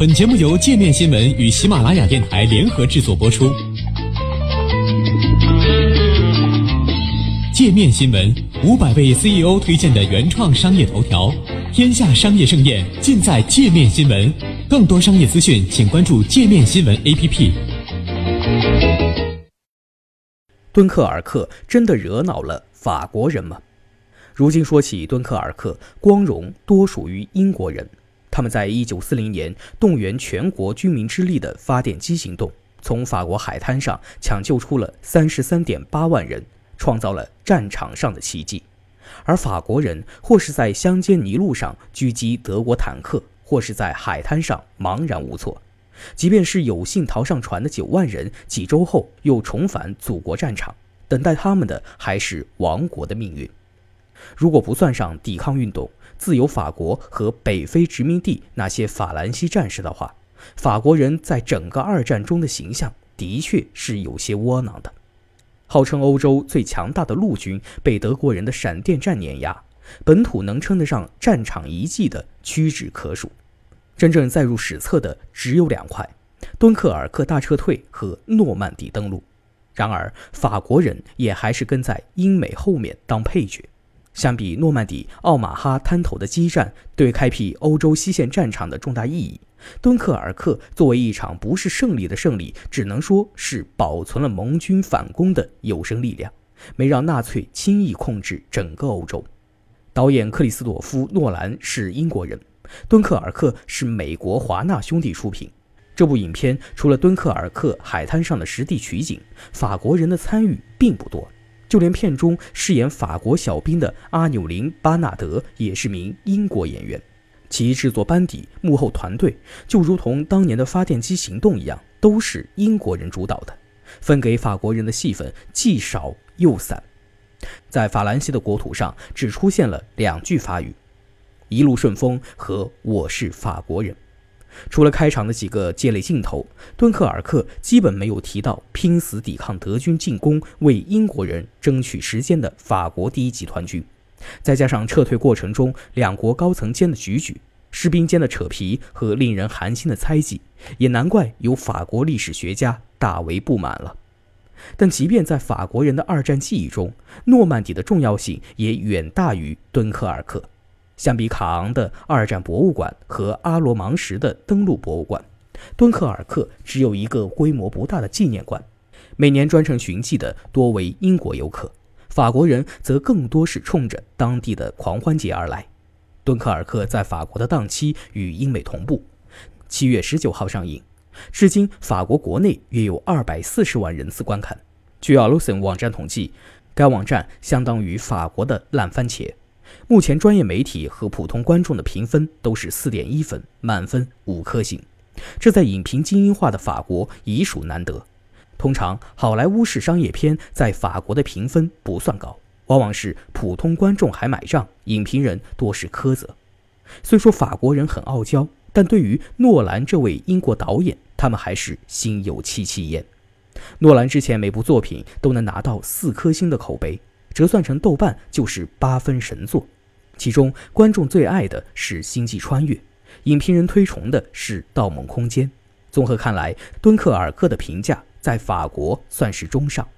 本节目由界面新闻与喜马拉雅电台联合制作播出。界面新闻五百位 CEO 推荐的原创商业头条，天下商业盛宴尽在界面新闻。更多商业资讯，请关注界面新闻 APP。敦刻尔克真的惹恼了法国人吗？如今说起敦刻尔克，光荣多属于英国人。他们在一九四零年动员全国军民之力的发电机行动，从法国海滩上抢救出了三十三点八万人，创造了战场上的奇迹。而法国人或是在乡间泥路上狙击德国坦克，或是在海滩上茫然无措。即便是有幸逃上船的九万人，几周后又重返祖国战场，等待他们的还是亡国的命运。如果不算上抵抗运动、自由法国和北非殖民地那些法兰西战士的话，法国人在整个二战中的形象的确是有些窝囊的。号称欧洲最强大的陆军被德国人的闪电战碾压，本土能称得上战场遗迹的屈指可数。真正载入史册的只有两块：敦刻尔克大撤退和诺曼底登陆。然而，法国人也还是跟在英美后面当配角。相比诺曼底奥马哈滩头的激战对开辟欧洲西线战场的重大意义，敦刻尔克作为一场不是胜利的胜利，只能说是保存了盟军反攻的有生力量，没让纳粹轻易控制整个欧洲。导演克里斯朵夫·诺兰是英国人，敦刻尔克是美国华纳兄弟出品。这部影片除了敦刻尔克海滩上的实地取景，法国人的参与并不多。就连片中饰演法国小兵的阿纽林·巴纳德也是名英国演员，其制作班底、幕后团队就如同当年的发电机行动一样，都是英国人主导的，分给法国人的戏份既少又散。在法兰西的国土上，只出现了两句法语：“一路顺风”和“我是法国人”。除了开场的几个接泪镜头，敦刻尔克基本没有提到拼死抵抗德军进攻、为英国人争取时间的法国第一集团军。再加上撤退过程中两国高层间的举举、士兵间的扯皮和令人寒心的猜忌，也难怪有法国历史学家大为不满了。但即便在法国人的二战记忆中，诺曼底的重要性也远大于敦刻尔克。相比卡昂的二战博物馆和阿罗芒什的登陆博物馆，敦刻尔克只有一个规模不大的纪念馆。每年专程寻迹的多为英国游客，法国人则更多是冲着当地的狂欢节而来。敦刻尔克在法国的档期与英美同步，七月十九号上映，至今法国国内约有二百四十万人次观看。据 a l u s o n 网站统计，该网站相当于法国的烂番茄。目前，专业媒体和普通观众的评分都是四点一分，满分五颗星。这在影评精英化的法国已属难得。通常，好莱坞式商业片在法国的评分不算高，往往是普通观众还买账，影评人多是苛责。虽说法国人很傲娇，但对于诺兰这位英国导演，他们还是心有戚戚焉。诺兰之前每部作品都能拿到四颗星的口碑。折算成豆瓣就是八分神作，其中观众最爱的是《星际穿越》，影评人推崇的是《盗梦空间》。综合看来，敦刻尔克的评价在法国算是中上，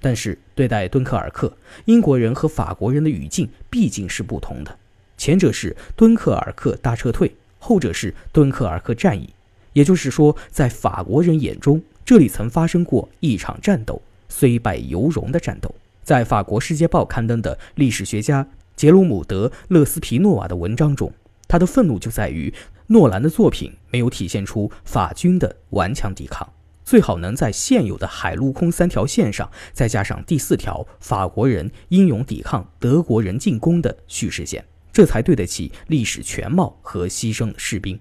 但是对待敦刻尔克，英国人和法国人的语境毕竟是不同的。前者是敦刻尔克大撤退，后者是敦刻尔克战役。也就是说，在法国人眼中，这里曾发生过一场战斗，虽败犹荣的战斗。在法国《世界报》刊登的历史学家杰鲁姆·德·勒斯皮诺瓦的文章中，他的愤怒就在于诺兰的作品没有体现出法军的顽强抵抗，最好能在现有的海陆空三条线上再加上第四条法国人英勇抵抗德国人进攻的叙事线，这才对得起历史全貌和牺牲的士兵。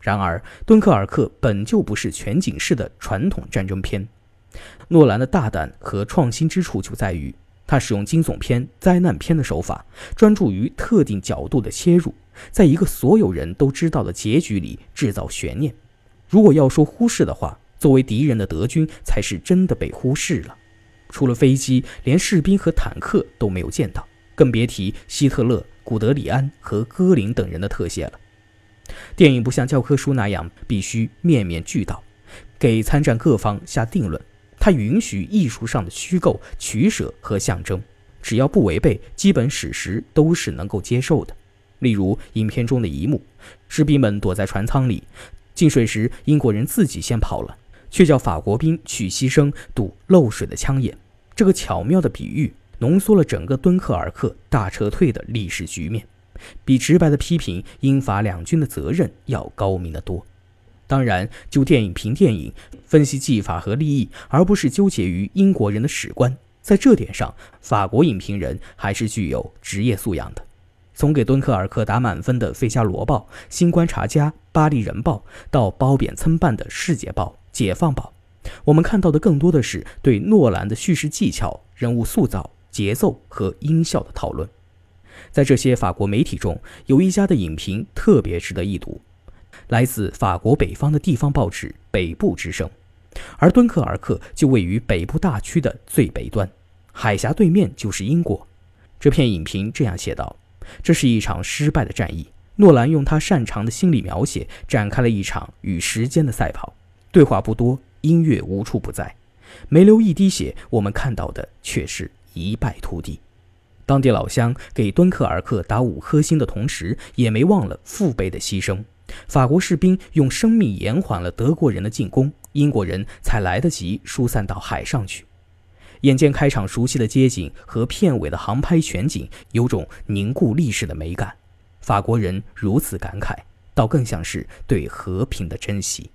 然而，敦刻尔克本就不是全景式的传统战争片。诺兰的大胆和创新之处就在于，他使用惊悚片、灾难片的手法，专注于特定角度的切入，在一个所有人都知道的结局里制造悬念。如果要说忽视的话，作为敌人的德军才是真的被忽视了。除了飞机，连士兵和坦克都没有见到，更别提希特勒、古德里安和戈林等人的特写了。电影不像教科书那样必须面面俱到，给参战各方下定论。它允许艺术上的虚构、取舍和象征，只要不违背基本史实，都是能够接受的。例如，影片中的一幕，士兵们躲在船舱里，进水时英国人自己先跑了，却叫法国兵去牺牲堵漏水的枪眼。这个巧妙的比喻，浓缩了整个敦刻尔克大撤退的历史局面，比直白的批评英法两军的责任要高明得多。当然，就电影评电影，分析技法和利益，而不是纠结于英国人的史观，在这点上，法国影评人还是具有职业素养的。从给敦刻尔克打满分的《费加罗报》《新观察家》《巴黎人报》，到褒贬参半的《世界报》《解放报》，我们看到的更多的是对诺兰的叙事技巧、人物塑造、节奏和音效的讨论。在这些法国媒体中，有一家的影评特别值得一读。来自法国北方的地方报纸《北部之声》，而敦刻尔克就位于北部大区的最北端，海峡对面就是英国。这篇影评这样写道：“这是一场失败的战役。诺兰用他擅长的心理描写展开了一场与时间的赛跑，对话不多，音乐无处不在，没流一滴血，我们看到的却是一败涂地。当地老乡给敦刻尔克打五颗星的同时，也没忘了父辈的牺牲。”法国士兵用生命延缓了德国人的进攻，英国人才来得及疏散到海上去。眼见开场熟悉的街景和片尾的航拍全景，有种凝固历史的美感。法国人如此感慨，倒更像是对和平的珍惜。